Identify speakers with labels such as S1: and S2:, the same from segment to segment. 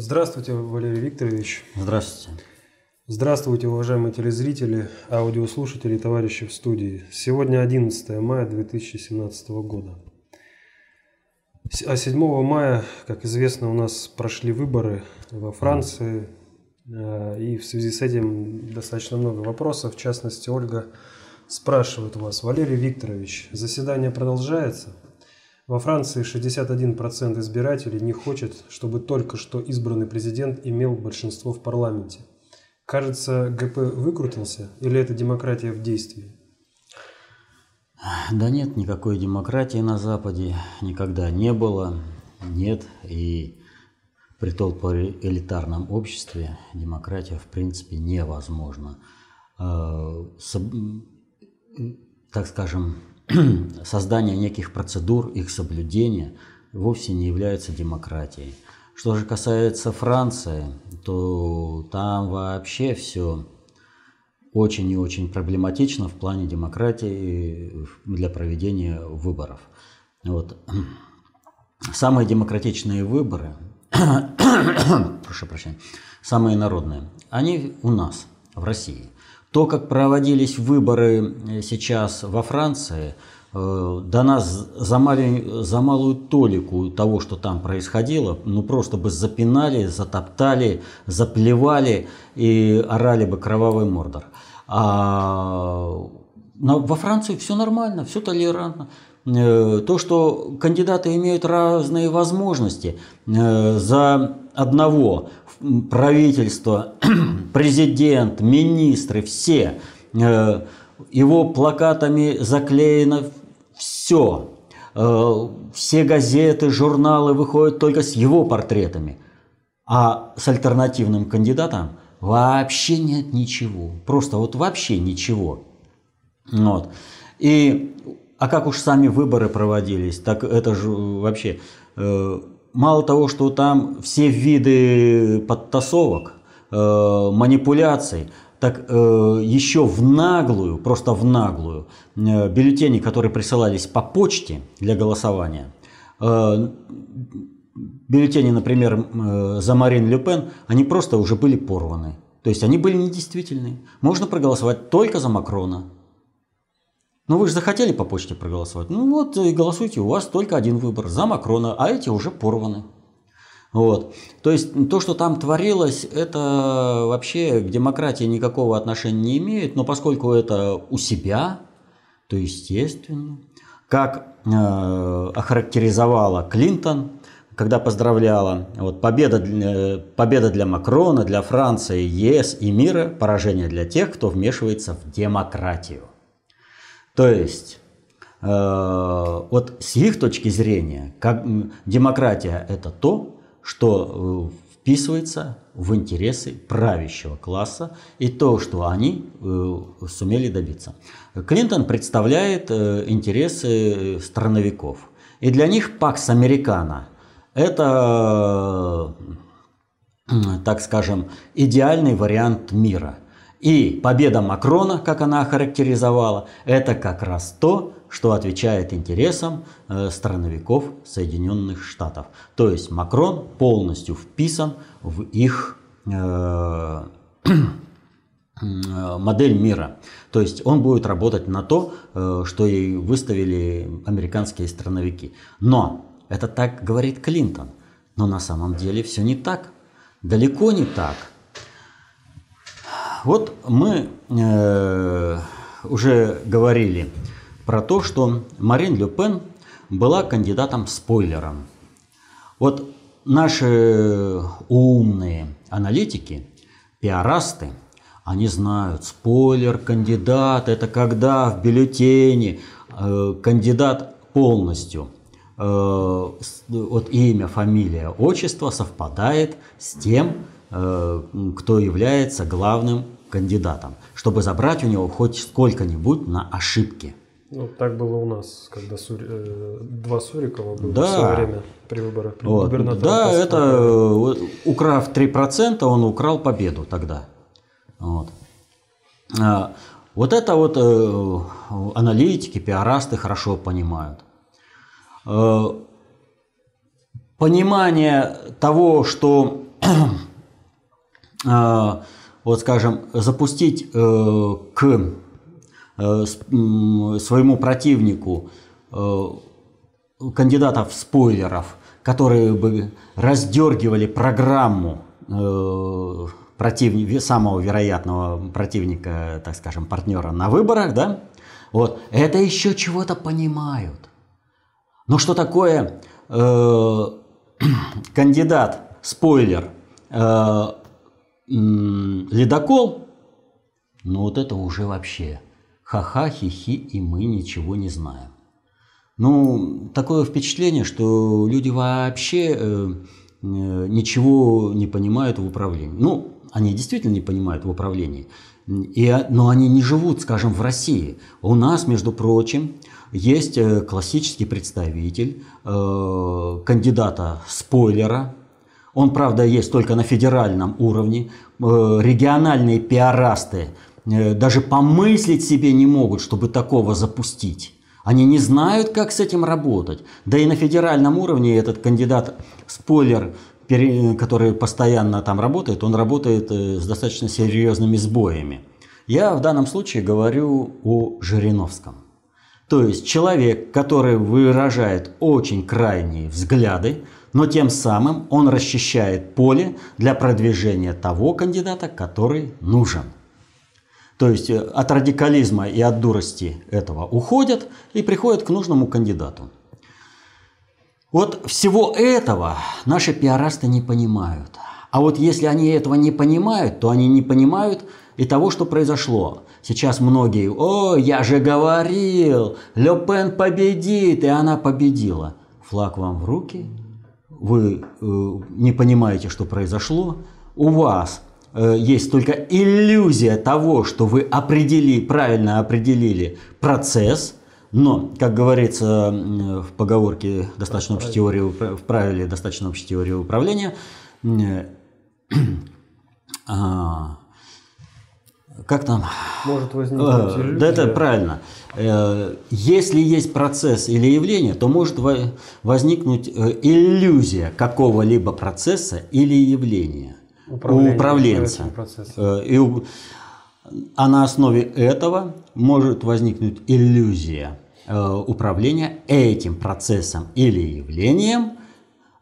S1: Здравствуйте, Валерий Викторович.
S2: Здравствуйте.
S1: Здравствуйте, уважаемые телезрители, аудиослушатели и товарищи в студии. Сегодня 11 мая 2017 года. А 7 мая, как известно, у нас прошли выборы во Франции, э, и в связи с этим достаточно много вопросов. В частности, Ольга спрашивает у вас, Валерий Викторович, заседание продолжается? Во Франции 61% избирателей не хочет, чтобы только что избранный президент имел большинство в парламенте. Кажется, ГП выкрутился или это демократия в действии?
S2: Да нет, никакой демократии на Западе никогда не было, нет. И при элитарном обществе демократия в принципе невозможна. А, так скажем, создание неких процедур, их соблюдение вовсе не является демократией. Что же касается Франции, то там вообще все очень и очень проблематично в плане демократии для проведения выборов. Вот. Самые демократичные выборы, прошу прощения, самые народные, они у нас, в России – то, как проводились выборы э, сейчас во Франции, э, до нас за, малень, за малую толику того, что там происходило, ну просто бы запинали, затоптали, заплевали и орали бы кровавый мордор. А во Франции все нормально, все толерантно. Э, то, что кандидаты имеют разные возможности, за одного правительство, президент, министры, все. Э, его плакатами заклеено все. Э, все газеты, журналы выходят только с его портретами. А с альтернативным кандидатом вообще нет ничего. Просто вот вообще ничего. Вот. И, а как уж сами выборы проводились, так это же вообще э, мало того, что там все виды подтасовок, э, манипуляций, так э, еще в наглую, просто в наглую, э, бюллетени, которые присылались по почте для голосования, э, бюллетени, например, э, за Марин Ле Пен, они просто уже были порваны. То есть они были недействительны. Можно проголосовать только за Макрона. Ну вы же захотели по почте проголосовать. Ну вот и голосуйте, у вас только один выбор за Макрона, а эти уже порваны. Вот. То есть то, что там творилось, это вообще к демократии никакого отношения не имеет, но поскольку это у себя, то естественно. Как э, охарактеризовала Клинтон, когда поздравляла, вот, победа, для, победа для Макрона, для Франции, ЕС и мира, поражение для тех, кто вмешивается в демократию. То есть, э, вот с их точки зрения, как, демократия это то, что э, вписывается в интересы правящего класса и то, что они э, сумели добиться. Клинтон представляет э, интересы страновиков. И для них Пакс Американо – это, э, так скажем, идеальный вариант мира – и победа Макрона, как она охарактеризовала, это как раз то, что отвечает интересам э, страновиков Соединенных Штатов. То есть Макрон полностью вписан в их э, модель мира. То есть он будет работать на то, э, что и выставили американские страновики. Но это так говорит Клинтон. Но на самом деле все не так. Далеко не так. Вот мы э, уже говорили про то, что Марин Ле Пен была кандидатом-спойлером. Вот наши умные аналитики, пиарасты, они знают, спойлер, кандидат, это когда в бюллетене э, кандидат полностью э, вот имя, фамилия, отчество совпадает с тем, Э, кто является главным кандидатом, чтобы забрать у него хоть сколько-нибудь на ошибки.
S1: Ну, так было у нас, когда Сури... э, два Сурикова было да. в свое время при выборах
S2: вот. губернатора. Да, это э, украв 3%, он украл победу тогда. Вот. А, вот это вот э, аналитики, пиарасты хорошо понимают. Э, понимание того, что э, вот скажем, запустить э, к э, своему противнику э, кандидатов спойлеров, которые бы раздергивали программу э, противника, самого вероятного противника, так скажем, партнера на выборах, да, вот, это еще чего-то понимают. Но что такое э, кандидат, спойлер, э, ледокол, ну вот это уже вообще ха-ха, хи-хи, и мы ничего не знаем. Ну, такое впечатление, что люди вообще э, э, ничего не понимают в управлении. Ну, они действительно не понимают в управлении. И, но они не живут, скажем, в России. У нас, между прочим, есть э, классический представитель э, кандидата спойлера, он, правда, есть только на федеральном уровне. Э, региональные пиарасты э, даже помыслить себе не могут, чтобы такого запустить. Они не знают, как с этим работать. Да и на федеральном уровне этот кандидат, спойлер, который постоянно там работает, он работает э, с достаточно серьезными сбоями. Я в данном случае говорю о Жириновском. То есть человек, который выражает очень крайние взгляды, но тем самым он расчищает поле для продвижения того кандидата, который нужен. То есть э, от радикализма и от дурости этого уходят и приходят к нужному кандидату. Вот всего этого наши пиарасты не понимают. А вот если они этого не понимают, то они не понимают и того, что произошло. Сейчас многие, о, я же говорил, Ле Пен победит, и она победила. Флаг вам в руки, вы э, не понимаете, что произошло, у вас э, есть только иллюзия того, что вы определили, правильно определили процесс, но, как говорится в поговорке достаточно общей теории, в правиле достаточно общей теории управления, э, а, как там?
S1: Может возникнуть иллюзия.
S2: Да, это правильно. Э, если есть процесс или явление, то может возникнуть э, иллюзия какого-либо процесса или явления у управленца. Э, и. А на основе этого может возникнуть иллюзия управления этим процессом или явлением,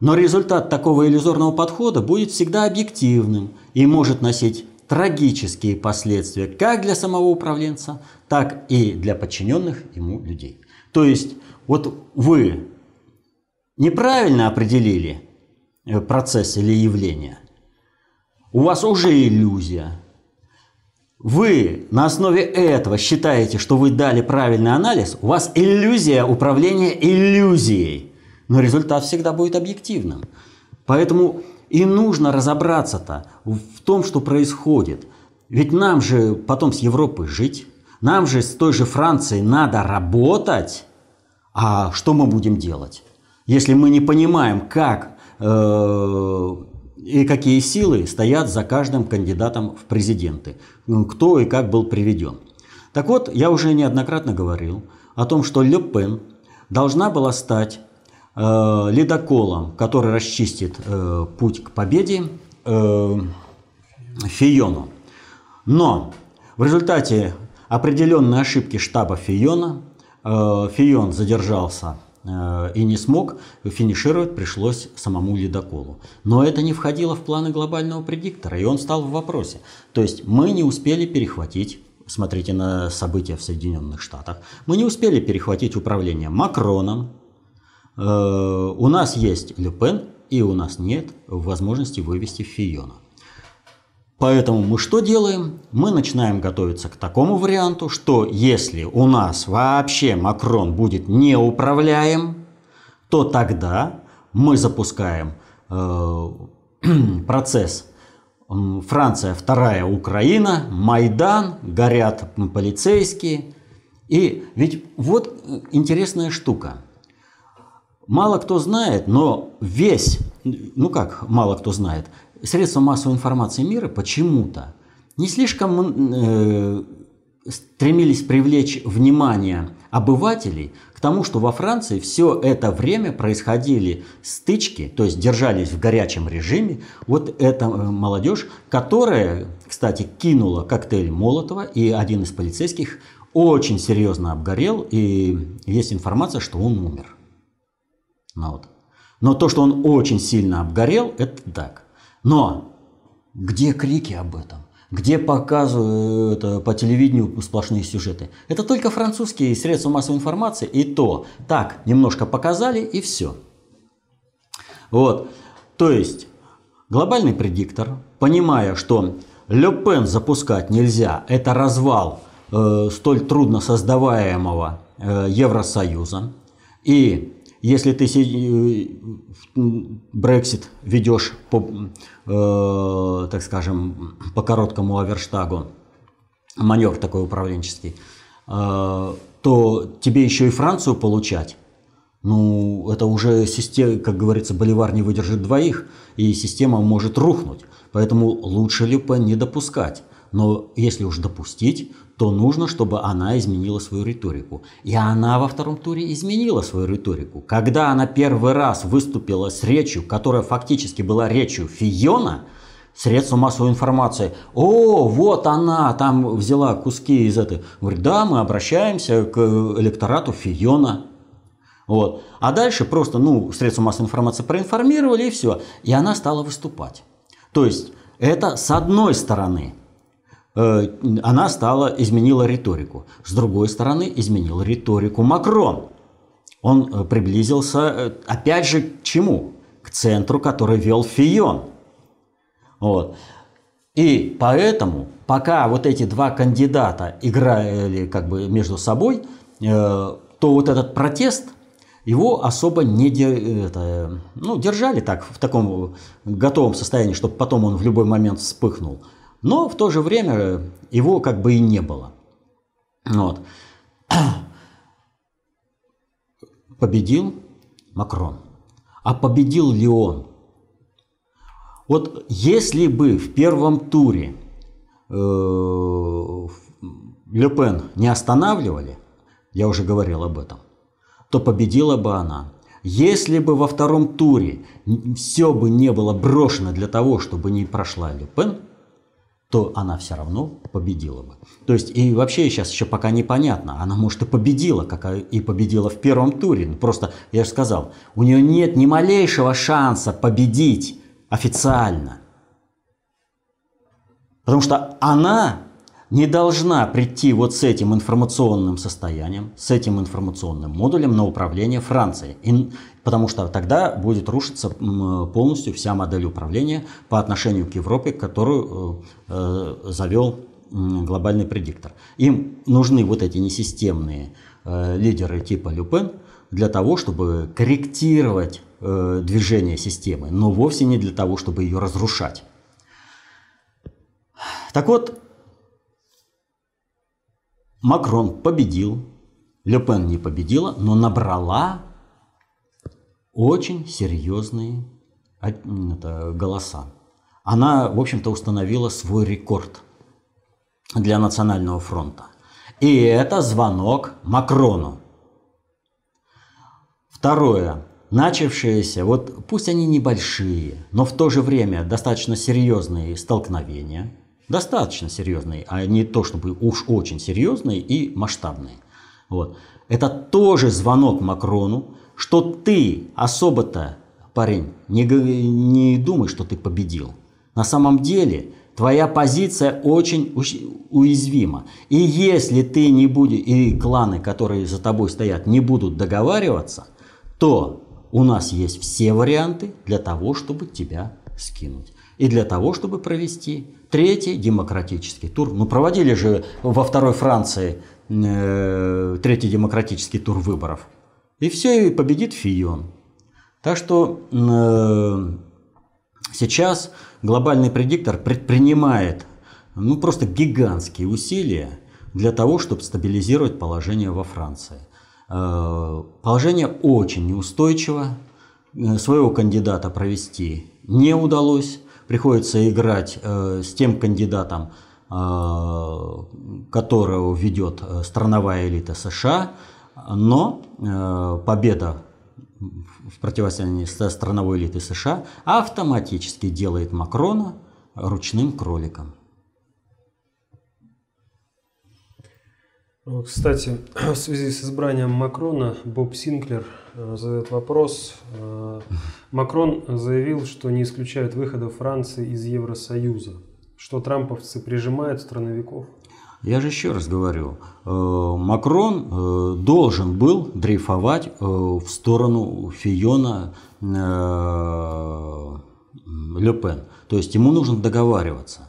S2: но результат такого иллюзорного подхода будет всегда объективным и может носить трагические последствия как для самого управленца, так и для подчиненных ему людей. То есть вот вы неправильно определили э, процесс или явление, у вас уже иллюзия. Вы на основе этого считаете, что вы дали правильный анализ, у вас иллюзия управления иллюзией. Но результат всегда будет объективным. Поэтому и нужно разобраться-то в том, что происходит. Ведь нам же потом с Европой жить, нам же с той же Францией надо работать. А что мы будем делать? Если мы не понимаем, как э, и какие силы стоят за каждым кандидатом в президенты, кто и как был приведен. Так вот, я уже неоднократно говорил о том, что Ле Пен должна была стать э, ледоколом, который расчистит э, путь к победе, э, Фиону. Но в результате определенной ошибки штаба Фиона э, Фион задержался и не смог финишировать, пришлось самому ледоколу. Но это не входило в планы глобального предиктора, и он стал в вопросе. То есть мы не успели перехватить смотрите на события в Соединенных Штатах, мы не успели перехватить управление Макроном, у нас есть Люпен, и у нас нет возможности вывести Фиона. Поэтому мы что делаем? Мы начинаем готовиться к такому варианту, что если у нас вообще Макрон будет неуправляем, то тогда мы запускаем э, процесс Франция, вторая Украина, Майдан, горят полицейские. И ведь вот интересная штука – Мало кто знает, но весь, ну как мало кто знает, средства массовой информации мира почему-то не слишком э, стремились привлечь внимание обывателей к тому, что во Франции все это время происходили стычки, то есть держались в горячем режиме. Вот эта э, молодежь, которая, кстати, кинула коктейль Молотова, и один из полицейских очень серьезно обгорел, и есть информация, что он умер. Ну, вот. Но то, что он очень сильно обгорел, это так. Но где крики об этом? Где показывают э, по телевидению сплошные сюжеты? Это только французские средства массовой информации, и то так немножко показали, и все. Вот. То есть глобальный предиктор, понимая, что Ле Пен запускать нельзя, это развал э, столь трудно создаваемого э, Евросоюза, и если ты Брексит э, ведешь по, э, так скажем, по короткому аверштагу, маневр такой управленческий, э, то тебе еще и Францию получать, ну, это уже система, как говорится, Боливар не выдержит двоих, и система может рухнуть. Поэтому лучше Люпен не допускать. Но если уж допустить, то нужно, чтобы она изменила свою риторику. И она во втором туре изменила свою риторику. Когда она первый раз выступила с речью, которая фактически была речью Фиона, средства массовой информации. О, вот она там взяла куски из этой. Говорит, да, мы обращаемся к электорату Фиона. Вот. А дальше просто, ну, средства массовой информации проинформировали и все. И она стала выступать. То есть это с одной стороны она стала, изменила риторику. С другой стороны, изменил риторику Макрон. Он э, приблизился, э, опять же, к чему? К центру, который вел Фион. Вот. И поэтому, пока вот эти два кандидата играли как бы между собой, то вот этот протест, его особо не это, ну, держали так, в таком готовом состоянии, чтобы потом он в любой момент вспыхнул. Но в то же время его как бы и не было. Вот. Победил Макрон. А победил ли он? Вот если бы в первом туре э, Ле Пен не останавливали, я уже говорил об этом, то победила бы она. Если бы во втором туре все бы не было брошено для того, чтобы не прошла Ле Пен, то она все равно победила бы. То есть и вообще сейчас еще пока непонятно, она может и победила, как и победила в первом туре. Ну, просто, я же сказал, у нее нет ни малейшего шанса победить официально. Потому что она не должна прийти вот с этим информационным состоянием, с этим информационным модулем на управление Францией. И, потому что тогда будет рушиться полностью вся модель управления по отношению к Европе, которую э, э завел глобальный предиктор. Им нужны вот эти несистемные э, лидеры типа Люпен для того, чтобы корректировать движение системы, но вовсе не для того, чтобы ее разрушать. Так вот, Макрон победил, Ле не победила, но набрала очень серьезные это, голоса. Она, в общем-то, установила свой рекорд для Национального фронта. И это звонок Макрону. Второе. Начавшиеся, вот пусть они небольшие, но в то же время достаточно серьезные столкновения – достаточно серьезные, а не то, чтобы уж очень серьезные и масштабные. Вот. Это тоже звонок Макрону, что ты особо-то, парень, не, не думай, что ты победил. На самом деле твоя позиция очень уязвима. И если ты не будешь, и кланы, которые за тобой стоят, не будут договариваться, то у нас есть все варианты для того, чтобы тебя скинуть. И для того, чтобы провести третий демократический тур. Ну, проводили же во второй Франции э, третий демократический тур выборов. И все, и победит Фион. Так что э, сейчас глобальный предиктор предпринимает ну, просто гигантские усилия для того, чтобы стабилизировать положение во Франции. Э, положение очень неустойчиво. Э, своего кандидата провести не удалось приходится играть э, с тем кандидатом, которую ведет страновая элита США, но победа в противостоянии со страновой элитой США автоматически делает Макрона ручным кроликом.
S1: Кстати, в связи с избранием Макрона Боб Синклер э, задает вопрос. Э, Макрон заявил, что не исключает выхода Франции из Евросоюза. Что трамповцы прижимают страновиков?
S2: Я же еще раз говорю, э, Макрон должен был дрейфовать в сторону Фиона Ле Пен. То есть ему нужно договариваться.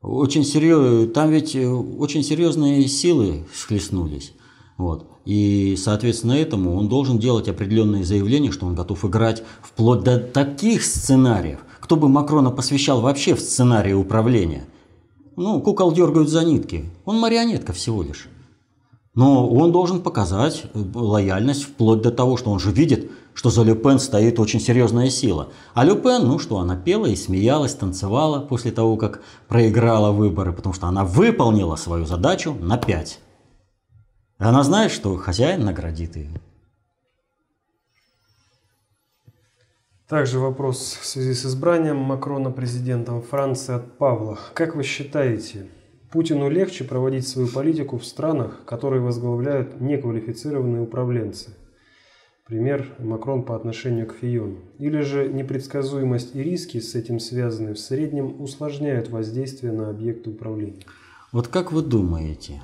S2: Очень серьез... Там ведь э, очень серьезные силы схлестнулись. Вот. И, соответственно, этому он должен делать определенные заявления, что он готов играть вплоть до таких сценариев. Кто бы Макрона посвящал вообще в сценарии управления? Ну, кукол дергают за нитки. Он марионетка всего лишь. Но он должен показать э, лояльность вплоть до того, что он же видит, что за Люпен стоит очень серьезная сила. А Люпен, ну что, она пела и смеялась, танцевала после того, как проиграла выборы, потому что она выполнила свою задачу на 5. И она знает, что хозяин наградит ее.
S1: Также вопрос в связи с избранием Макрона президентом Франции от Павла. Как вы считаете, Путину легче проводить свою политику в странах, которые возглавляют неквалифицированные управленцы? Пример Макрон по отношению к Фиону. Или же непредсказуемость и риски с этим связанные в среднем усложняют воздействие на объекты управления?
S2: Вот как вы думаете,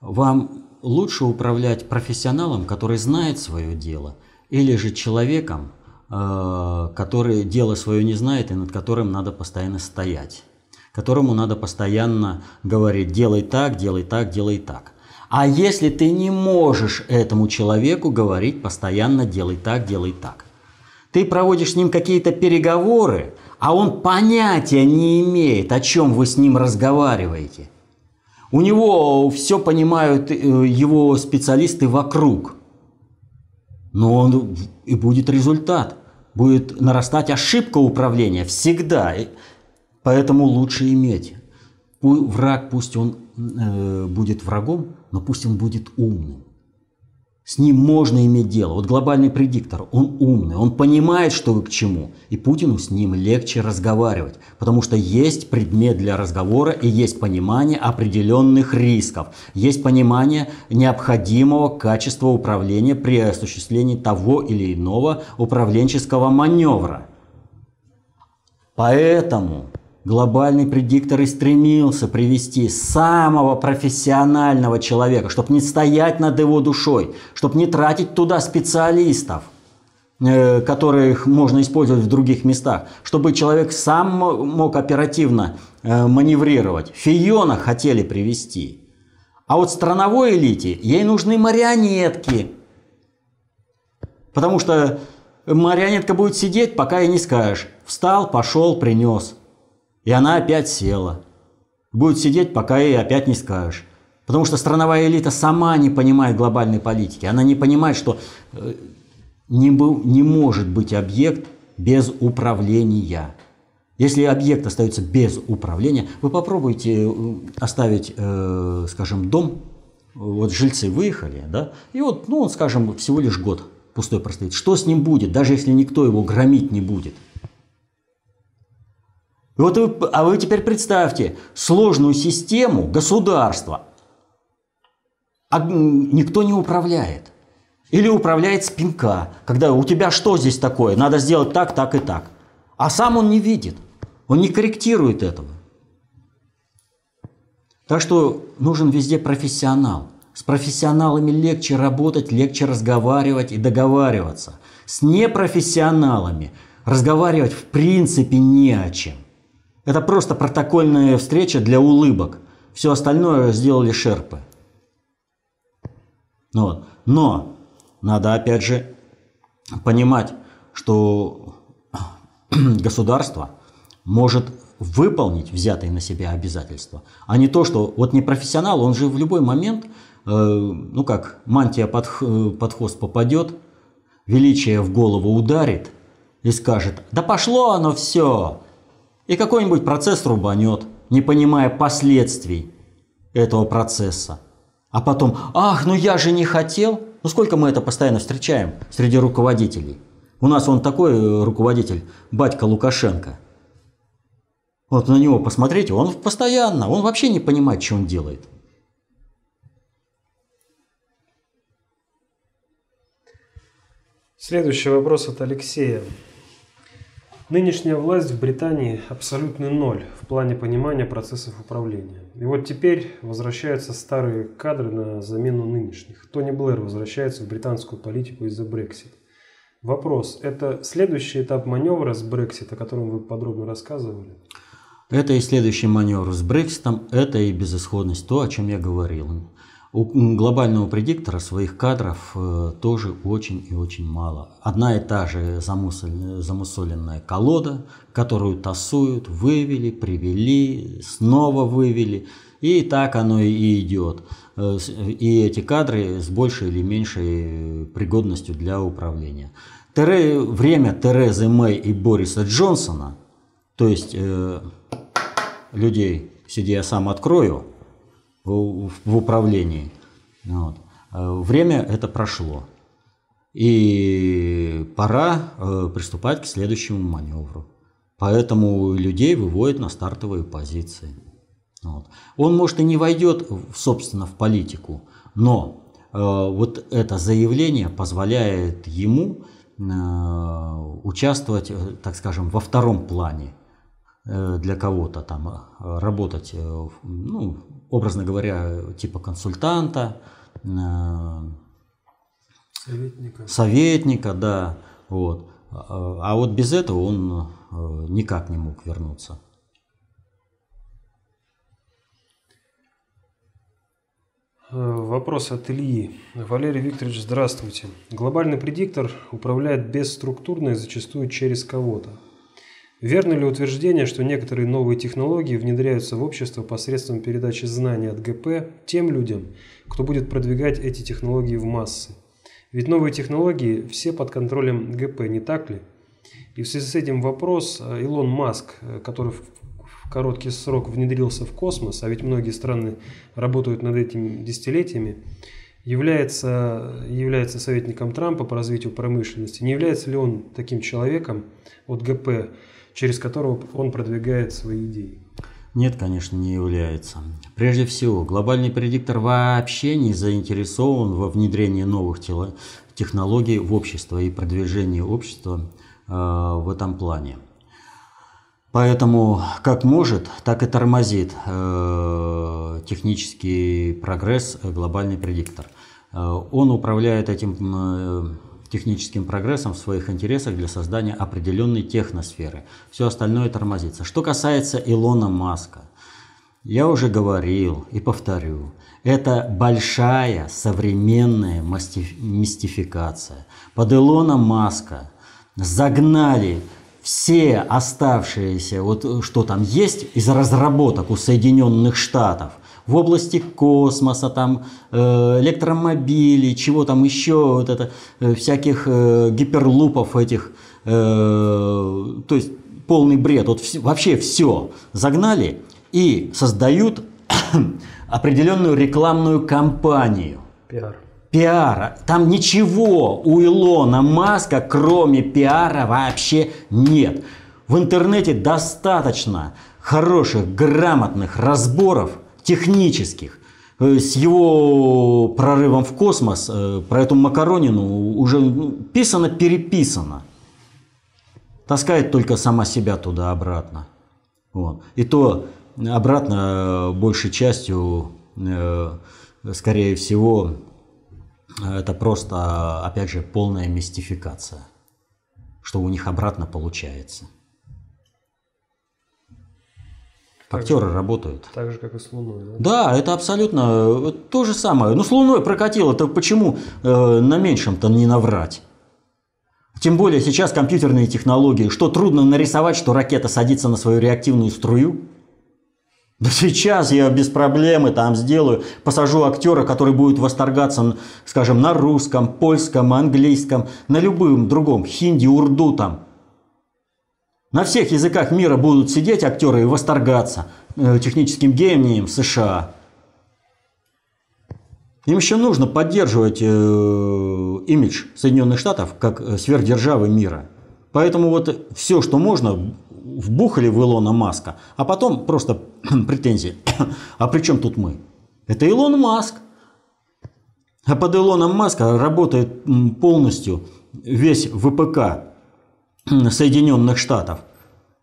S2: вам лучше управлять профессионалом, который знает свое дело, или же человеком, который дело свое не знает и над которым надо постоянно стоять? которому надо постоянно говорить «делай так, делай так, делай так». А если ты не можешь этому человеку говорить постоянно «делай так, делай так», ты проводишь с ним какие-то переговоры, а он понятия не имеет, о чем вы с ним разговариваете. У него все понимают э, его специалисты вокруг. Но он, и будет результат. Будет нарастать ошибка управления всегда. Поэтому лучше иметь. Враг, пусть он э, будет врагом, но пусть он будет умным. С ним можно иметь дело. Вот глобальный предиктор, он умный, он понимает, что вы к чему. И Путину с ним легче разговаривать, потому что есть предмет для разговора и есть понимание определенных рисков. Есть понимание необходимого качества управления при осуществлении того или иного управленческого маневра. Поэтому глобальный предиктор и стремился привести самого профессионального человека, чтобы не стоять над его душой, чтобы не тратить туда специалистов, э, которых можно использовать в других местах, чтобы человек сам мог оперативно э, маневрировать. Фиона хотели привести. А вот страновой элите ей нужны марионетки. Потому что марионетка будет сидеть, пока и не скажешь. Встал, пошел, принес. И она опять села. Будет сидеть, пока ей опять не скажешь. Потому что страновая элита сама не понимает глобальной политики. Она не понимает, что э, не, был, не может быть объект без управления. Если объект остается без управления, вы попробуйте э, оставить, э, скажем, дом, вот жильцы выехали, да, и вот, ну, скажем, всего лишь год пустой простоит. Что с ним будет, даже если никто его громить не будет? И вот вы, а вы теперь представьте сложную систему государства, а никто не управляет. Или управляет спинка, когда у тебя что здесь такое, надо сделать так, так и так. А сам он не видит, он не корректирует этого. Так что нужен везде профессионал. С профессионалами легче работать, легче разговаривать и договариваться. С непрофессионалами разговаривать в принципе не о чем. Это просто протокольная встреча для улыбок. Все остальное сделали шерпы. Ну вот. Но надо опять же понимать, что государство может выполнить взятые на себя обязательства, а не то, что вот не профессионал, он же в любой момент, э, ну как, мантия под, под хвост попадет, величие в голову ударит и скажет, да пошло оно все, и какой-нибудь процесс рубанет. не понимая последствий этого процесса. А потом, ах, ну я же не хотел. Ну сколько мы это постоянно встречаем среди руководителей. У нас он такой э, руководитель, батька Лукашенко. Вот на него посмотрите, он постоянно, он вообще не понимает, что он делает.
S1: Следующий вопрос от Алексея. Нынешняя власть в Британии абсолютный ноль в плане понимания процессов управления. И вот теперь возвращаются старые кадры на замену нынешних. Тони Блэр возвращается в британскую политику из-за Брексит. Вопрос. Это следующий этап маневра с Брексит, о котором вы подробно рассказывали?
S2: Это и следующий маневр с Брекситом, это и безысходность, то, о чем я говорил. У глобального предиктора своих кадров э, тоже очень и очень мало. Одна и та же замусоленная колода, которую тасуют, вывели, привели, снова вывели. И так оно и идет. Э, и эти кадры с большей или меньшей пригодностью для управления. Тере, время Терезы Мэй и Бориса Джонсона, то есть э, людей, сиди я сам открою, в, в управлении. Вот. Э, время это прошло. И пора э, приступать к следующему маневру. Поэтому людей выводят на стартовые позиции. Вот. Он, может, и не войдет, собственно, в политику, но э, вот это заявление позволяет ему э, участвовать, э, так скажем, во втором плане для кого-то там работать, ну, образно говоря, типа консультанта,
S1: советника,
S2: советника да, вот. А вот без этого он э, никак не мог вернуться.
S1: Э, вопрос от Ильи. Валерий Викторович, здравствуйте. Глобальный предиктор управляет бесструктурно и зачастую через кого-то. Верно ли утверждение, что некоторые новые технологии внедряются в общество посредством передачи знаний от ГП тем людям, кто будет продвигать эти технологии в массы? Ведь новые технологии все под контролем ГП, не так ли? И в связи с этим вопрос, э, Илон Маск, э, который в короткий срок внедрился в космос, а ведь многие страны работают над этим десятилетиями, является, является советником Трампа по развитию промышленности. Не является ли он таким человеком от ГП, через которого он продвигает свои идеи?
S2: Нет, конечно, не является. Прежде всего, глобальный предиктор вообще не заинтересован во внедрении новых технологий в общество и продвижении общества э, в этом плане. Поэтому как может, так и тормозит э, технический прогресс э, глобальный предиктор. Он управляет этим техническим прогрессом в своих интересах для создания определенной техносферы. Все остальное тормозится. Что касается Илона Маска, я уже говорил и повторю, это большая современная мистификация. Под Илона Маска загнали все оставшиеся, вот что там есть из разработок у Соединенных Штатов – в области космоса, там, э, электромобилей, чего там еще, вот это, э, всяких э, гиперлупов этих, то есть полный бред, вот вообще все загнали и создают определенную рекламную кампанию.
S1: Пиар.
S2: Пиара. Там ничего у Илона Маска, кроме пиара, вообще нет. В интернете достаточно хороших, грамотных разборов – технических. Э, с его прорывом в космос э, про эту Макаронину уже ну, писано-переписано. Таскает только сама себя туда-обратно. Вот. И то обратно э, большей частью, скорее всего, это просто, опять же, полная мистификация, что у них обратно получается. Так Актеры же, работают.
S1: Так же, как и с Луной, да?
S2: Да, это абсолютно то же самое. Ну, с Луной прокатило, так почему э, на меньшем-то не наврать? Тем более сейчас компьютерные технологии. Что трудно нарисовать, что ракета садится на свою реактивную струю? Да сейчас я без проблемы там сделаю, посажу актера, который будет восторгаться, скажем, на русском, польском, английском, на любом другом, хинди, урду там. На всех языках мира будут сидеть актеры и восторгаться. э, техническим гением США. Им еще нужно поддерживать э, имидж Соединенных Штатов как э, сверхдержавы мира. Поэтому вот все, что можно, вбухали в Илона Маска, а потом просто претензии. а при чем тут мы? Это Илон Маск. А под Илоном Маска работает полностью весь ВПК Соединенных Штатов.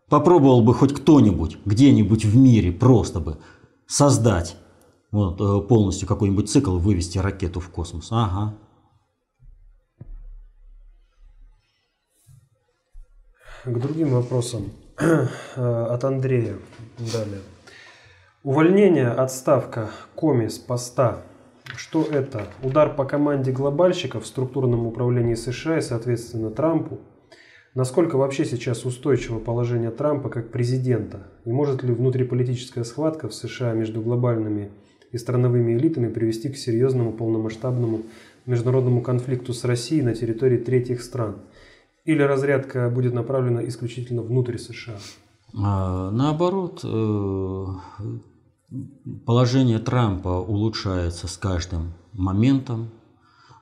S2: Попробовал бы хоть кто-нибудь где-нибудь в мире просто бы создать вот, э, полностью какой-нибудь цикл, вывести ракету в космос. Ага.
S1: К другим вопросам. От Андрея. Далее. Увольнение, отставка Коми с поста. Что это? Удар по команде глобальщиков в структурном управлении США и, соответственно, Трампу? Насколько вообще сейчас устойчиво положение Трампа как президента? И может ли внутриполитическая схватка в США между глобальными и страновыми элитами привести к серьезному полномасштабному международному конфликту с Россией на территории третьих стран? Или разрядка будет направлена исключительно внутрь США?
S2: А, наоборот, э, положение Трампа улучшается с каждым моментом,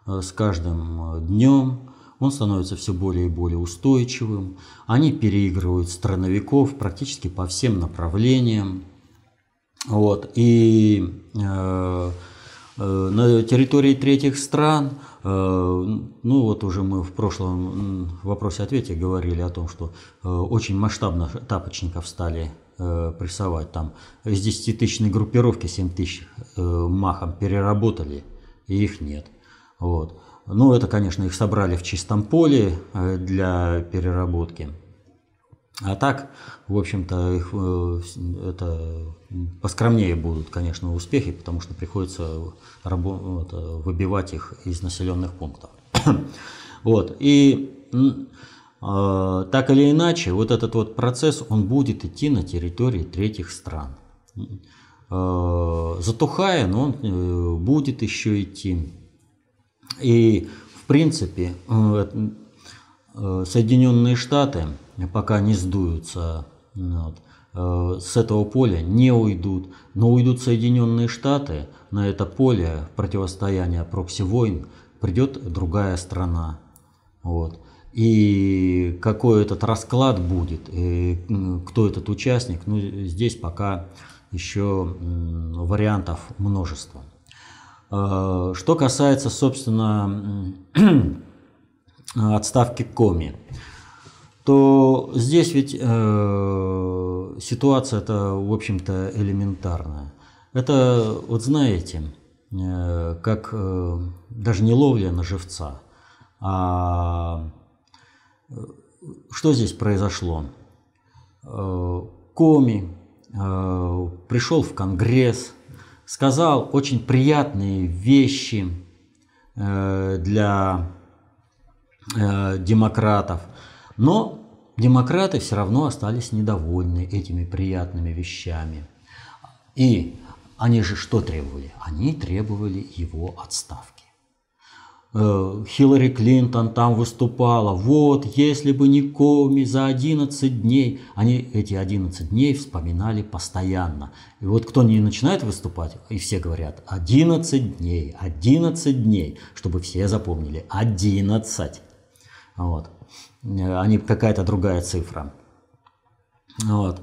S2: э, с каждым э, днем. Он становится все более и более устойчивым. Они переигрывают страновиков практически по всем направлениям. Вот. И э, э, на территории третьих стран, э, ну вот уже мы в прошлом вопросе-ответе говорили о том, что э, очень масштабно тапочников стали э, прессовать. Там из 10 тысячной группировки 7 тысяч э, махом переработали, и их нет. Вот. Ну, это, конечно, их собрали в чистом поле э, для переработки. А так, в общем-то, их, э, это поскромнее будут, конечно, успехи, потому что приходится вот, выбивать их из населенных пунктов. вот. И а, так или иначе, вот этот вот процесс, он будет идти на территории третьих стран. А, затухая, но он э, будет еще идти. И, в принципе, э, э, Соединенные Штаты пока не сдуются вот, с этого поля, не уйдут. Но уйдут Соединенные Штаты, на это поле противостояния прокси-войн придет другая страна. Вот. И какой этот расклад будет, и кто этот участник, ну, здесь пока еще вариантов множество. А, что касается, собственно, отставки Коми, то здесь ведь э, ситуация это, в общем-то, элементарная. Это, вот знаете, э, как э, даже не ловля на живца, а что здесь произошло? Э, Коми э, пришел в Конгресс, сказал очень приятные вещи э, для демократов, но демократы все равно остались недовольны этими приятными вещами. И они же что требовали? Они требовали его отставки. Э, Хиллари Клинтон там выступала. Вот, если бы не Коми за 11 дней. Они эти 11 дней вспоминали постоянно. И вот кто не начинает выступать, и все говорят 11 дней, 11 дней, чтобы все запомнили. 11. Вот. А не какая-то другая цифра. Вот.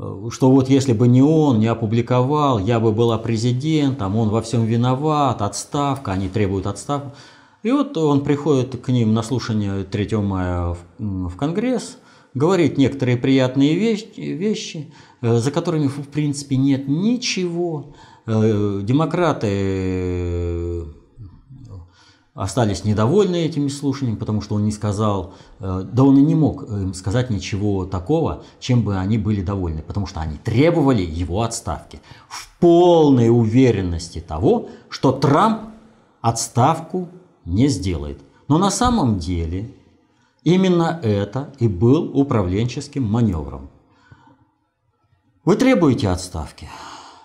S2: А, что вот если бы не он, не опубликовал, я бы была президентом, он во всем виноват, отставка, они требуют отставку. И вот он приходит к ним на слушание 3 мая в Конгресс, говорит некоторые приятные вещи, вещи э, за которыми в принципе нет ничего. Э, демократы остались недовольны этими слушаниями, потому что он не сказал, э, да он и не мог им сказать ничего такого, чем бы они были довольны, потому что они требовали его отставки в полной уверенности того, что Трамп отставку не сделает. Но на самом деле именно это и был управленческим маневром. Вы требуете отставки?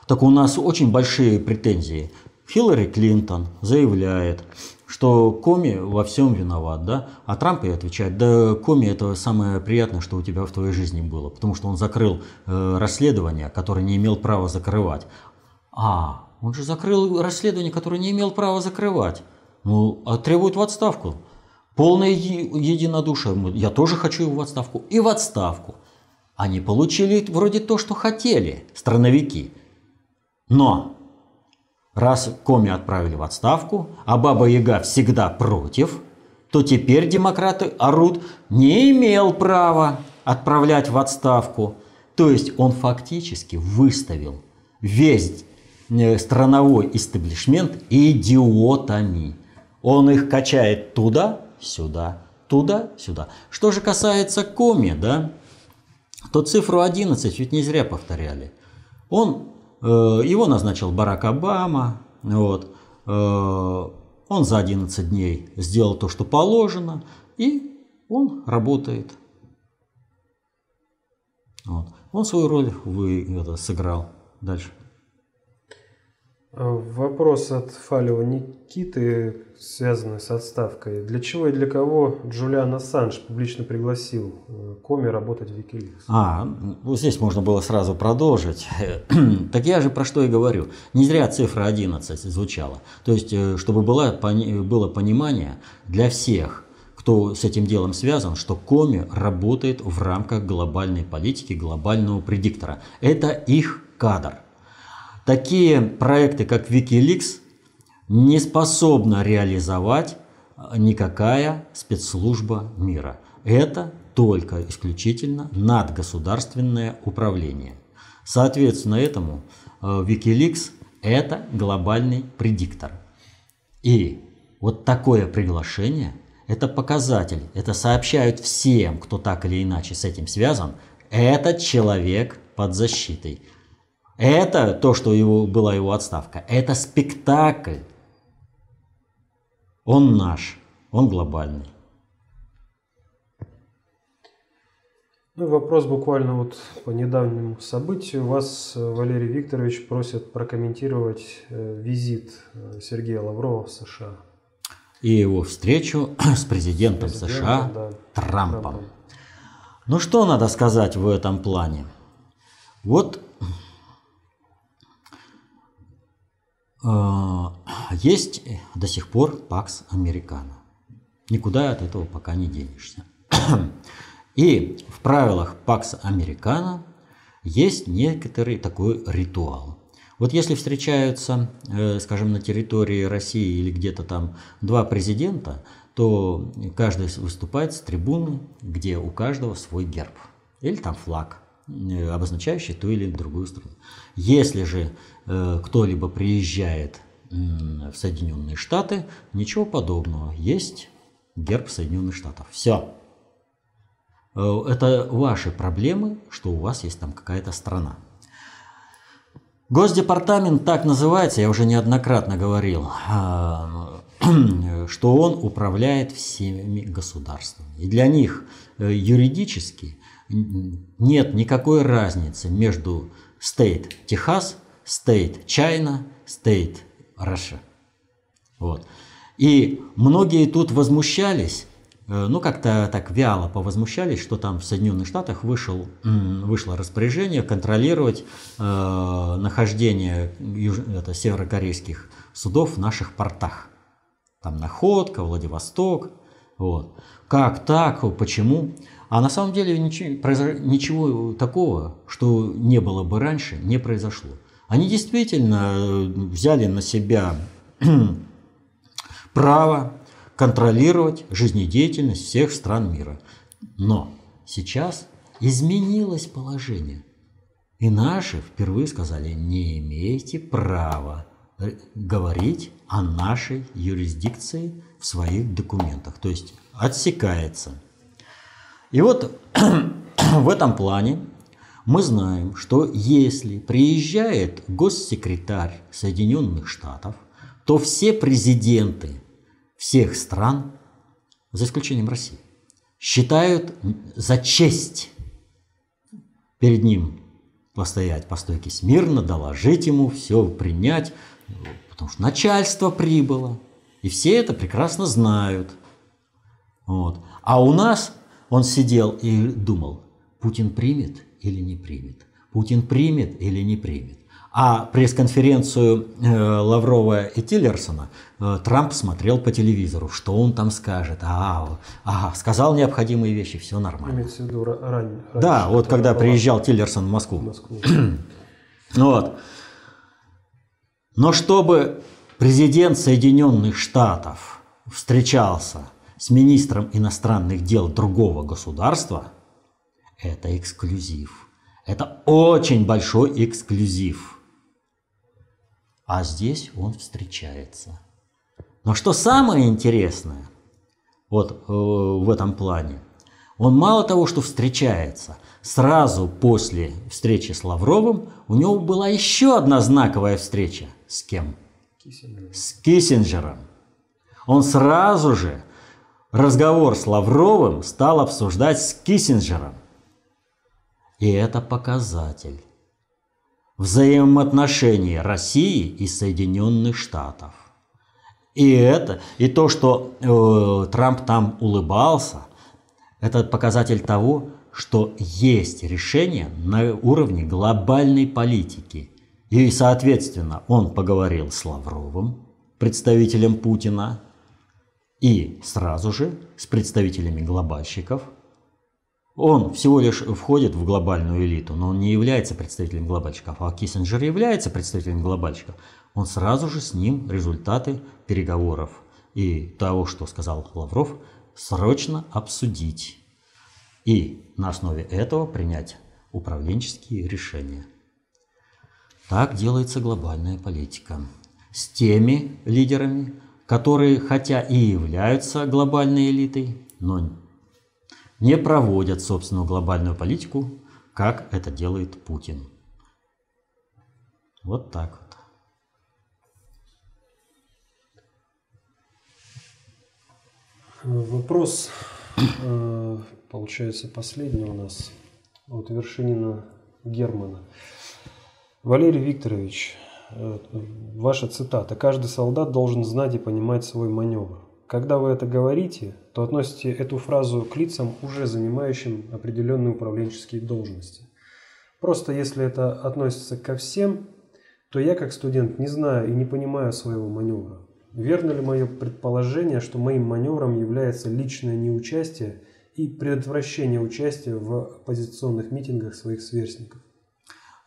S2: Так у нас очень большие претензии. Хиллари Клинтон заявляет, что Коми во всем виноват, да? А Трамп ей отвечает, да Коми это самое приятное, что у тебя в твоей жизни было, потому что он закрыл э, расследование, которое не имел права закрывать. А, он же закрыл расследование, которое не имел права закрывать. Ну, а требует в отставку. Полное единодушие. Я тоже хочу его в отставку. И в отставку. Они получили вроде то, что хотели, страновики. Но раз Коми отправили в отставку, а Баба Яга всегда против, то теперь демократы орут, не имел права отправлять в отставку. То есть он фактически выставил весь э, страновой истеблишмент идиотами. Он их качает туда, сюда, туда, сюда. Что же касается Коми, да, то цифру 11 ведь не зря повторяли. Он, его назначил Барак Обама, вот, э, он за 11 дней сделал то, что положено, и он работает. Вот. Он свою роль вы, это, сыграл. Дальше.
S1: Вопрос от Фалева Никиты, связанный с отставкой. Для чего и для кого Джулиан Ассанж публично пригласил э, Коми работать в Wikileaks?
S2: А, вот здесь можно было сразу продолжить. так я же про что и говорю. Не зря цифра 11 звучала. То есть, э, чтобы было, было понимание для всех, кто с этим делом связан, что Коми работает в рамках глобальной политики, глобального предиктора. Это их кадр. Такие проекты, как Wikileaks, не способна реализовать никакая спецслужба мира. Это только исключительно надгосударственное управление. Соответственно этому э, Wikileaks – это глобальный предиктор. И вот такое приглашение – это показатель, это сообщают всем, кто так или иначе с этим связан, этот человек под защитой – это то, что его, была его отставка. Это спектакль. Он наш, он глобальный.
S1: Ну, вопрос буквально вот по недавнему событию. Вас, Валерий Викторович, просят прокомментировать э, визит э, Сергея Лаврова в США.
S2: И его встречу с президентом, президентом США да, Трампом. Трампом. Ну что надо сказать в этом плане? Вот А, есть до сих пор Пакс Американо. Никуда от этого пока не денешься. И в правилах Пакс Американо есть некоторый такой ритуал. Вот если встречаются, э, скажем, на территории России или где-то там два президента, то каждый выступает с трибуны, где у каждого свой герб или там флаг, э, обозначающий ту или другую страну. Если же Э, кто-либо приезжает в Соединенные Штаты, ничего подобного. Есть герб Соединенных Штатов. Все. Э, это ваши проблемы, что у вас есть там какая-то страна. Госдепартамент так называется, я уже неоднократно говорил, а, что он управляет всеми государствами. И для них э, юридически нет никакой разницы между State Техас State China, State Russia. Вот. И многие тут возмущались, э, ну как-то так вяло повозмущались, что там в Соединенных Штатах вышел, вышло распоряжение контролировать э, нахождение юж, это, северокорейских судов в наших портах. Там Находка, Владивосток. Вот. Как так? Почему? А на самом деле ничего, такого, что не было бы раньше, не произошло. Они действительно э, взяли на себя право контролировать жизнедеятельность всех стран мира. Но сейчас изменилось положение. И наши впервые сказали, не имеете права э, говорить о нашей юрисдикции в своих документах. То есть отсекается. И вот в этом плане мы знаем, что если приезжает госсекретарь Соединенных Штатов, то все президенты всех стран, за исключением России, считают за честь перед ним постоять по стойке смирно, доложить ему, все принять, потому что начальство прибыло. И все это прекрасно знают. Вот. А у нас он сидел и думал, Путин примет или не примет? Путин примет или не примет? А пресс-конференцию э, Лаврова и Тиллерсона э, Трамп смотрел по телевизору, что он там скажет. А, ага, сказал необходимые вещи, все нормально.
S1: Имеется в виду ранее.
S2: Да, вот когда приезжал Тиллерсон в Москву. В Москву. вот. Но чтобы президент Соединенных Штатов встречался с министром иностранных дел другого государства, это эксклюзив. Это очень большой эксклюзив. А здесь он встречается. Но что самое интересное вот э, в этом плане, он мало того, что встречается, сразу после встречи с Лавровым у него была еще одна знаковая встреча. С кем? Киссинджером. С Киссинджером. Он сразу же разговор с Лавровым стал обсуждать с Киссинджером. И это показатель взаимоотношений России и Соединенных Штатов. И это, и то, что э, Трамп там улыбался, это показатель того, что есть решение на уровне глобальной политики. И, соответственно, он поговорил с Лавровым, представителем Путина, и сразу же с представителями глобальщиков – он всего лишь входит в глобальную элиту, но он не является представителем глобальщиков. А Киссинджер является представителем глобальщиков. Он сразу же с ним результаты переговоров и того, что сказал Лавров, срочно обсудить. И на основе этого принять управленческие решения. Так делается глобальная политика. С теми лидерами, которые хотя и являются глобальной элитой, но не проводят собственную глобальную политику, как это делает Путин. Вот так
S1: вот. Вопрос, э, получается, последний у нас от Вершинина Германа. Валерий Викторович, ваша цитата. «Каждый солдат должен знать и понимать свой маневр». Когда вы это говорите, то относите эту фразу к лицам, уже занимающим определенные управленческие должности. Просто если это относится ко всем, то я как студент не знаю и не понимаю своего маневра. Верно ли мое предположение, что моим маневром является личное неучастие и предотвращение участия в оппозиционных митингах своих сверстников?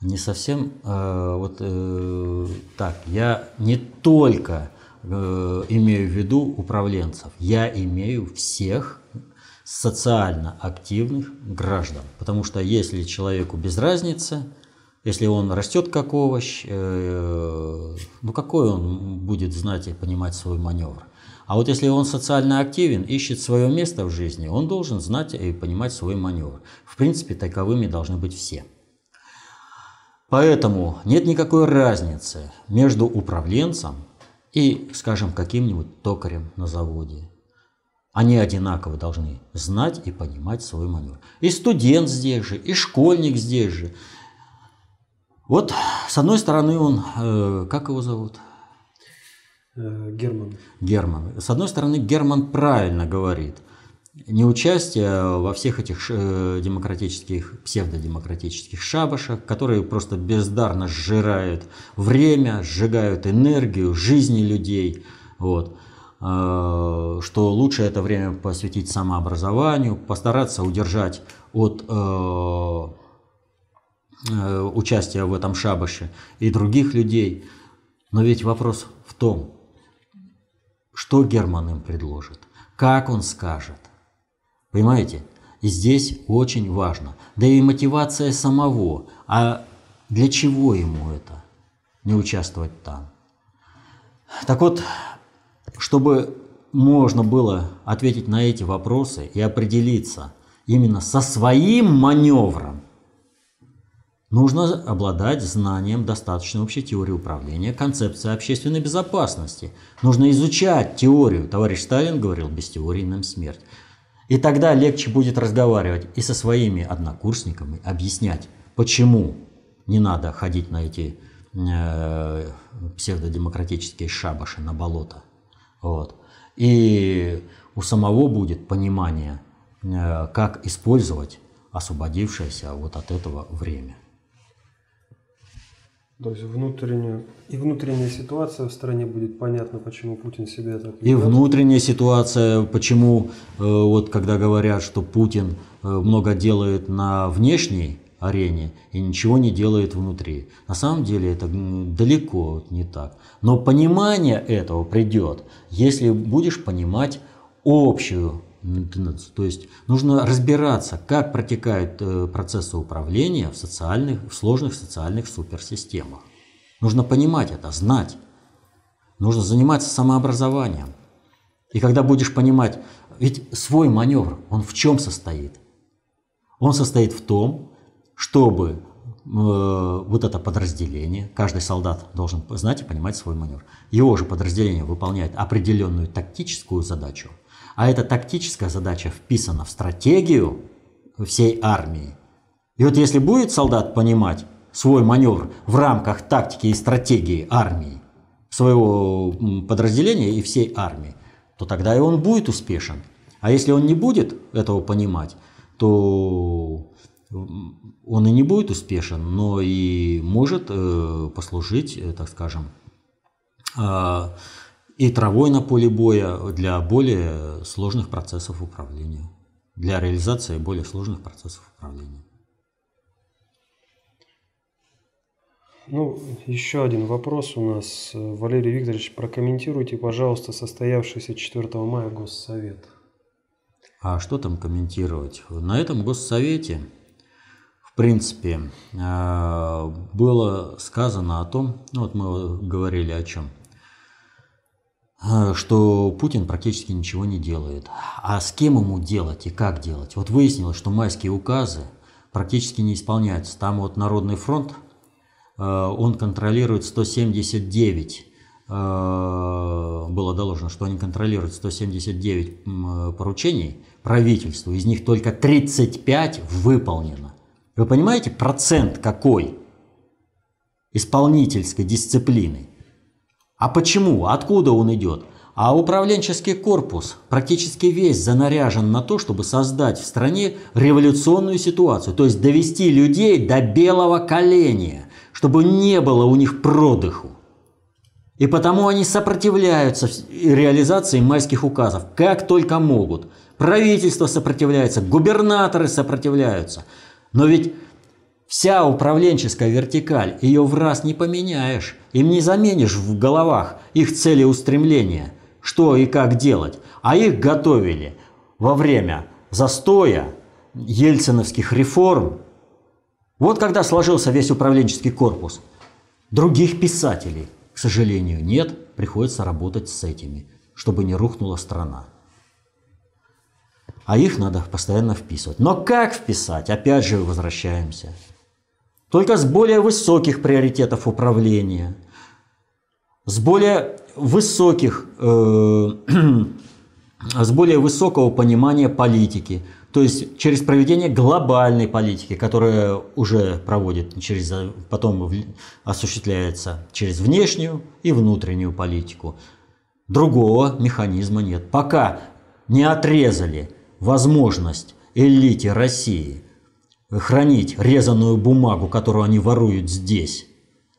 S2: Не совсем э, вот э, так. Я не только Э, имею в виду управленцев, я имею всех социально активных граждан. Потому что если человеку без разницы, если он растет как овощ, э, ну какой он будет знать и понимать свой маневр? А вот если он социально активен, ищет свое место в жизни, он должен знать и понимать свой маневр. В принципе, таковыми должны быть все. Поэтому нет никакой разницы между управленцем и, скажем, каким-нибудь токарем на заводе. Они одинаково должны знать и понимать свой маневр. И студент здесь же, и школьник здесь же. Вот, с одной стороны, он, э, как его зовут?
S1: Э, Герман.
S2: Герман. С одной стороны, Герман правильно говорит неучастие во всех этих э, демократических, псевдодемократических шабашах, которые просто бездарно сжирают время, сжигают энергию, жизни людей. Вот. Э, что лучше это время посвятить самообразованию, постараться удержать от э, участия в этом шабаше и других людей. Но ведь вопрос в том, что Герман им предложит, как он скажет, Понимаете? И здесь очень важно. Да и мотивация самого. А для чего ему это? Не участвовать там. Так вот, чтобы можно было ответить на эти вопросы и определиться именно со своим маневром, нужно обладать знанием достаточно общей теории управления, концепции общественной безопасности. Нужно изучать теорию. Товарищ Сталин говорил, без теории нам смерть. И тогда легче будет разговаривать и со своими однокурсниками, объяснять, почему не надо ходить на эти э, псевдодемократические шабаши, на болото. Вот. И у самого будет понимание, э, как использовать освободившееся вот от этого время.
S1: То есть внутреннюю и внутренняя ситуация в стране будет понятно, почему Путин себя так
S2: И внутренняя ситуация, почему э, вот когда говорят, что Путин э, много делает на внешней арене и ничего не делает внутри. На самом деле это далеко не так. Но понимание этого придет, если будешь понимать общую то есть нужно разбираться, как протекают э, процессы управления в, социальных, в сложных социальных суперсистемах. Нужно понимать это, знать. Нужно заниматься самообразованием. И когда будешь понимать, ведь свой маневр, он в чем состоит? Он состоит в том, чтобы э, вот это подразделение, каждый солдат должен знать и понимать свой маневр. Его же подразделение выполняет определенную тактическую задачу – а эта тактическая задача вписана в стратегию всей армии. И вот если будет солдат понимать свой маневр в рамках тактики и стратегии армии, своего подразделения и всей армии, то тогда и он будет успешен. А если он не будет этого понимать, то он и не будет успешен, но и может э, послужить, э, так скажем, э, и травой на поле боя для более сложных процессов управления, для реализации более сложных процессов управления.
S1: Ну, еще один вопрос у нас. Валерий Викторович, прокомментируйте, пожалуйста, состоявшийся 4 мая Госсовет.
S2: А что там комментировать? На этом Госсовете, в принципе, э, было сказано о том, ну вот мы говорили о чем, что Путин практически ничего не делает. А с кем ему делать и как делать? Вот выяснилось, что майские указы практически не исполняются. Там вот Народный фронт, э, он контролирует 179 э, было доложено, что они контролируют 179 поручений правительству, из них только 35 выполнено. Вы понимаете, процент какой исполнительской дисциплины? А почему? Откуда он идет? А управленческий корпус практически весь занаряжен на то, чтобы создать в стране революционную ситуацию, то есть довести людей до белого коленя, чтобы не было у них продыху. И потому они сопротивляются реализации майских указов, как только могут. Правительство сопротивляется, губернаторы сопротивляются. Но ведь Вся управленческая вертикаль, ее в раз не поменяешь. Им не заменишь в головах их цели устремления, что и как делать. А их готовили во время застоя ельциновских реформ. Вот когда сложился весь управленческий корпус. Других писателей, к сожалению, нет. Приходится работать с этими, чтобы не рухнула страна. А их надо постоянно вписывать. Но как вписать? Опять же возвращаемся только с более высоких приоритетов управления, с более высоких, э, с более высокого понимания политики, то есть через проведение глобальной политики, которая уже проводит через, потом осуществляется через внешнюю и внутреннюю политику. Другого механизма нет. Пока не отрезали возможность элите России – хранить резаную бумагу, которую они воруют здесь.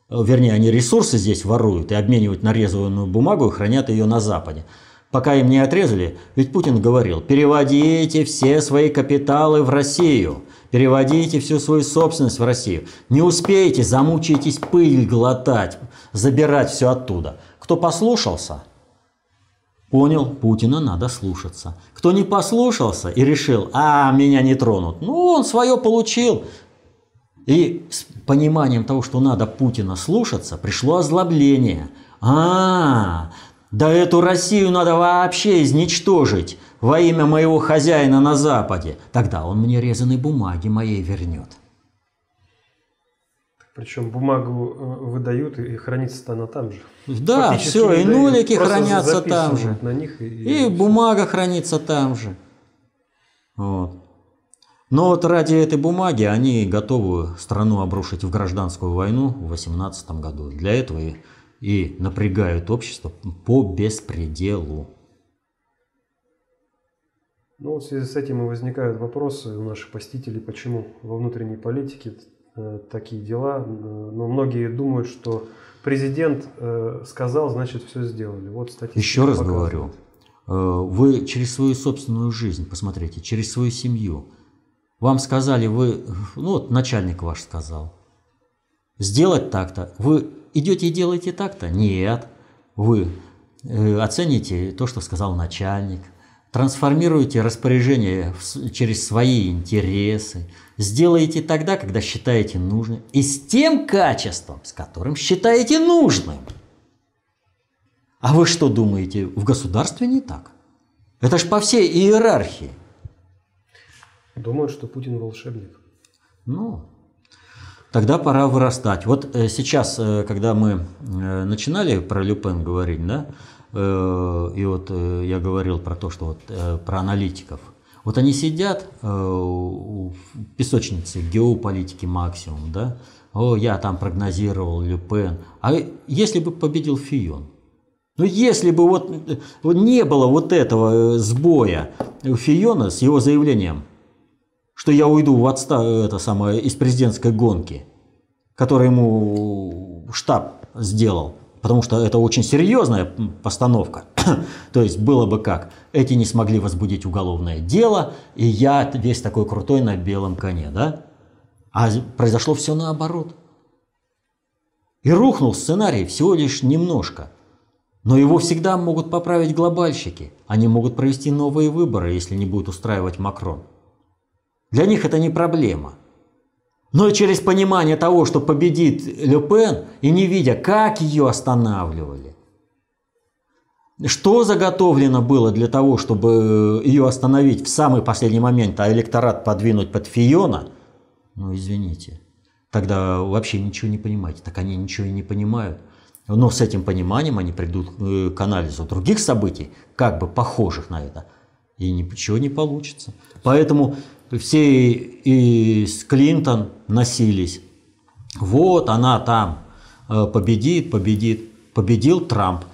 S2: Вернее, они ресурсы здесь воруют и обменивают на резаную бумагу и хранят ее на Западе. Пока им не отрезали, ведь Путин говорил, переводите все свои капиталы в Россию, переводите всю свою собственность в Россию. Не успеете, замучаетесь пыль глотать, забирать все оттуда. Кто послушался – Понял, Путина надо слушаться. Кто не послушался и решил, а, меня не тронут, ну, он свое получил. И с пониманием того, что надо Путина слушаться, пришло озлобление. А, да эту Россию надо вообще изничтожить во имя моего хозяина на Западе. Тогда он мне резаные бумаги моей вернет.
S1: Причем бумагу э, выдают и хранится она там же.
S2: Да, все, и нулики хранятся там же.
S1: На них и,
S2: и, и бумага хранится там же. Вот. Но вот ради этой бумаги они готовы страну обрушить в гражданскую войну в 2018 году. Для этого и и напрягают общество по беспределу.
S1: Ну, в связи с этим и возникают вопросы у наших посетителей, почему во внутренней политике такие дела. Э, но многие думают, что президент э, сказал, значит, все сделали. Вот статистика
S2: Еще раз
S1: показывает.
S2: говорю, э, вы через свою собственную жизнь, посмотрите, через свою семью. Вам сказали, вы, ну вот начальник ваш сказал, сделать так-то. Вы идете и делаете так-то? Нет. Вы э, оцените то, что сказал начальник, трансформируете распоряжение через свои интересы, сделаете тогда, когда считаете нужным, и с тем качеством, с которым считаете нужным. А вы что думаете, в государстве не так? Это ж по всей иерархии.
S1: Думают, что Путин волшебник.
S2: Ну, тогда пора вырастать. Вот э, сейчас, э, когда мы э, начинали про Люпен говорить, да, и вот я говорил про то, что вот про аналитиков. Вот они сидят э, в песочнице геополитики максимум, да, о, я там прогнозировал Люпен. А если бы победил Фион? Ну, если бы вот, э, вот не было вот этого э, сбоя у Фиона с его заявлением, что я уйду в отста это самое, из президентской гонки, которую ему штаб сделал, потому что это очень серьезная постановка. То есть было бы как, эти не смогли возбудить уголовное дело, и я весь такой крутой на белом коне, да? А произошло все наоборот. И рухнул сценарий всего лишь немножко. Но его всегда могут поправить глобальщики. Они могут провести новые выборы, если не будет устраивать Макрон. Для них это не проблема. Но через понимание того, что победит Ле и не видя, как ее останавливали, что заготовлено было для того, чтобы ее остановить в самый последний момент, а электорат подвинуть под Фиона, ну извините, тогда вообще ничего не понимаете. Так они ничего и не понимают. Но с этим пониманием они придут э, к анализу других событий, как бы похожих на это, и ничего не получится. Поэтому все и с Клинтон носились. Вот она там э, победит, победит. Победил Трамп.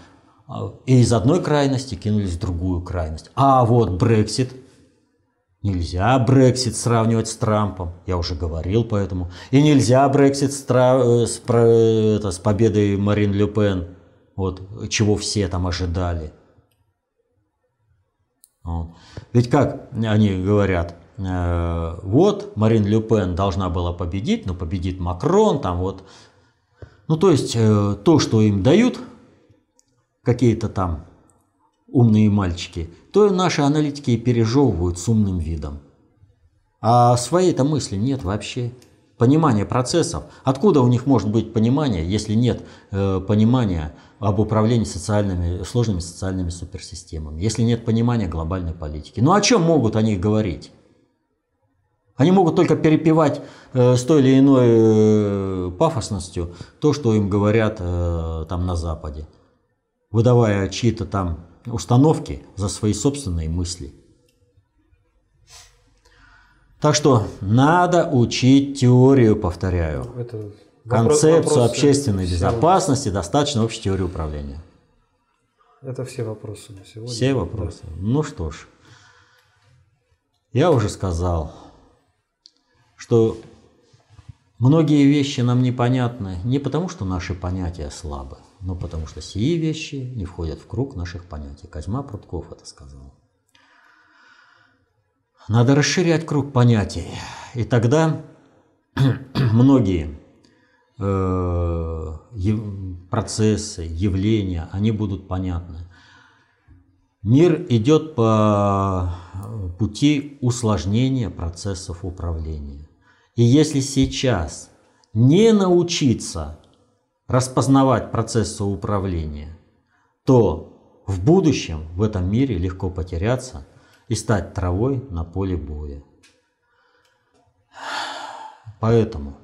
S2: И из одной крайности кинулись в другую крайность. А вот Брексит. Нельзя Брексит сравнивать с Трампом. Я уже говорил поэтому. И нельзя Брексит с, э, с это, с победой Марин Ле Пен. Вот, чего все там ожидали. Вот. Ведь как они говорят, э, вот Марин Ле Пен должна была победить, но победит Макрон, там вот. Ну, то есть, э, то, что им дают, какие-то там умные мальчики, то наши аналитики и пережевывают с умным видом. А своей-то мысли нет вообще. Понимание процессов. Откуда у них может быть понимание, если нет э, понимания об управлении социальными, сложными социальными суперсистемами, если нет понимания глобальной политики? Ну о чем могут они говорить? Они могут только перепевать э, с той или иной э, пафосностью то, что им говорят э, там на Западе, выдавая чьи-то там установки за свои собственные мысли. Так что надо учить теорию, повторяю.
S1: Это вопрос-
S2: Концепцию
S1: вопросы
S2: общественной
S1: всем.
S2: безопасности, достаточно общей теории управления.
S1: Это все вопросы на сегодня.
S2: Все вопросы. Ну что ж, я уже сказал, что многие вещи нам непонятны не потому, что наши понятия слабы, но потому что сии вещи не входят в круг наших понятий. Козьма Прутков это сказал. Надо расширять круг понятий, и тогда многие э, процессы, явления, они будут понятны. Мир идет по пути усложнения процессов управления. И если сейчас не научиться распознавать процессы управления, то в будущем в этом мире легко потеряться и стать травой на поле боя. Поэтому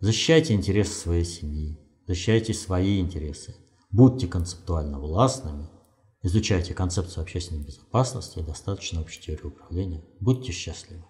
S2: защищайте интересы своей семьи, защищайте свои интересы, будьте концептуально властными, изучайте концепцию общественной безопасности и достаточно общей теории управления. Будьте счастливы.